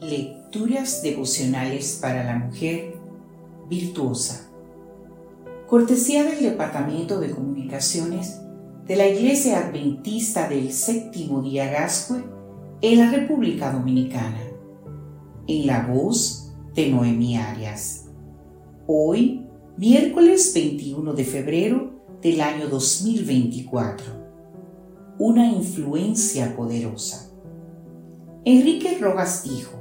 Lecturas devocionales para la mujer virtuosa. Cortesía del Departamento de Comunicaciones de la Iglesia Adventista del Séptimo Día Gascue en la República Dominicana. En la voz de Noemi Arias. Hoy, miércoles 21 de febrero del año 2024. Una influencia poderosa. Enrique Rojas dijo,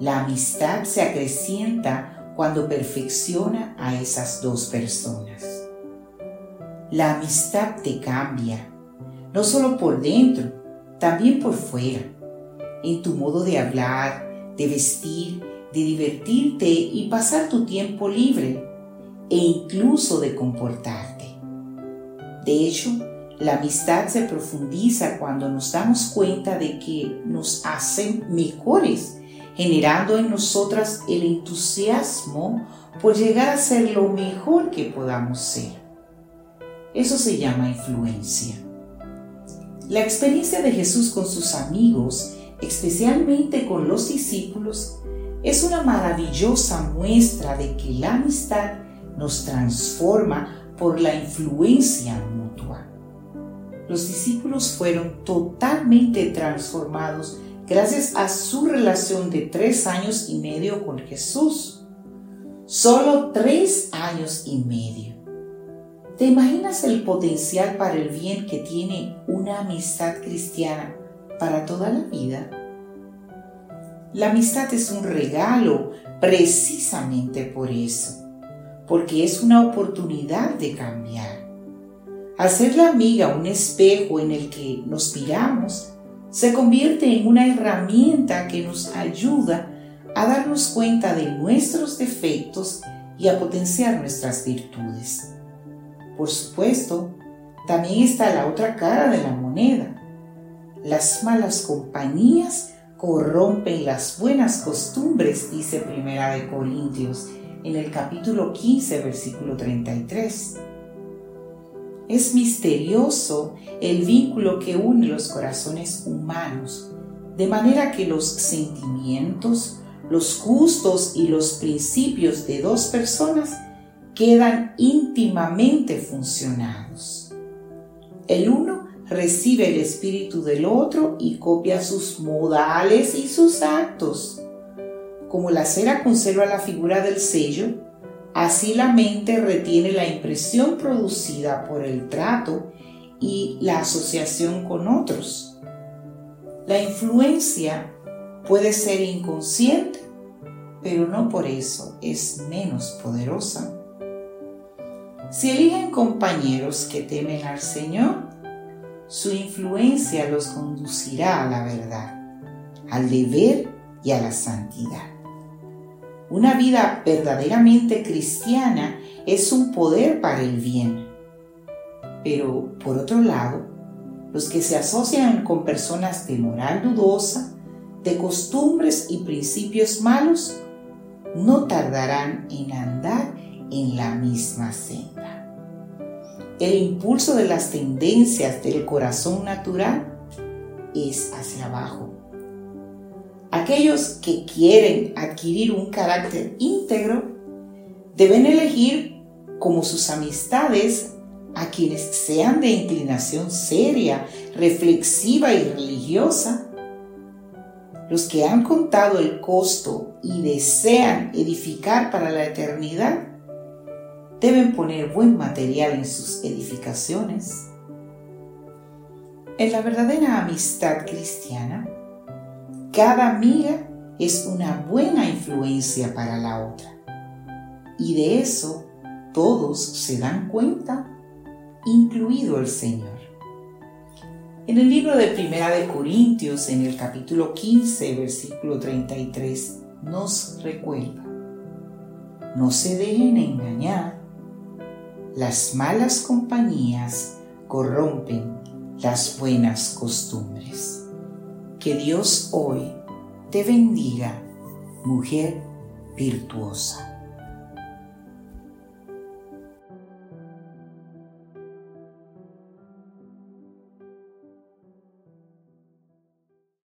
la amistad se acrecienta cuando perfecciona a esas dos personas. La amistad te cambia, no solo por dentro, también por fuera, en tu modo de hablar, de vestir, de divertirte y pasar tu tiempo libre e incluso de comportarte. De hecho, la amistad se profundiza cuando nos damos cuenta de que nos hacen mejores, generando en nosotras el entusiasmo por llegar a ser lo mejor que podamos ser. Eso se llama influencia. La experiencia de Jesús con sus amigos, especialmente con los discípulos, es una maravillosa muestra de que la amistad nos transforma por la influencia mutua. Los discípulos fueron totalmente transformados gracias a su relación de tres años y medio con Jesús. Solo tres años y medio. ¿Te imaginas el potencial para el bien que tiene una amistad cristiana para toda la vida? La amistad es un regalo precisamente por eso porque es una oportunidad de cambiar. Hacer la amiga un espejo en el que nos miramos se convierte en una herramienta que nos ayuda a darnos cuenta de nuestros defectos y a potenciar nuestras virtudes. Por supuesto, también está la otra cara de la moneda. Las malas compañías corrompen las buenas costumbres, dice Primera de Corintios en el capítulo 15, versículo 33. Es misterioso el vínculo que une los corazones humanos, de manera que los sentimientos, los gustos y los principios de dos personas quedan íntimamente funcionados. El uno recibe el espíritu del otro y copia sus modales y sus actos. Como la cera conserva la figura del sello, así la mente retiene la impresión producida por el trato y la asociación con otros. La influencia puede ser inconsciente, pero no por eso es menos poderosa. Si eligen compañeros que temen al Señor, su influencia los conducirá a la verdad, al deber y a la santidad. Una vida verdaderamente cristiana es un poder para el bien. Pero, por otro lado, los que se asocian con personas de moral dudosa, de costumbres y principios malos, no tardarán en andar en la misma senda. El impulso de las tendencias del corazón natural es hacia abajo Aquellos que quieren adquirir un carácter íntegro deben elegir como sus amistades a quienes sean de inclinación seria, reflexiva y religiosa. Los que han contado el costo y desean edificar para la eternidad deben poner buen material en sus edificaciones. En la verdadera amistad cristiana, cada amiga es una buena influencia para la otra. Y de eso todos se dan cuenta, incluido el Señor. En el libro de Primera de Corintios, en el capítulo 15, versículo 33, nos recuerda, no se dejen engañar, las malas compañías corrompen las buenas costumbres. Que Dios hoy te bendiga, mujer virtuosa.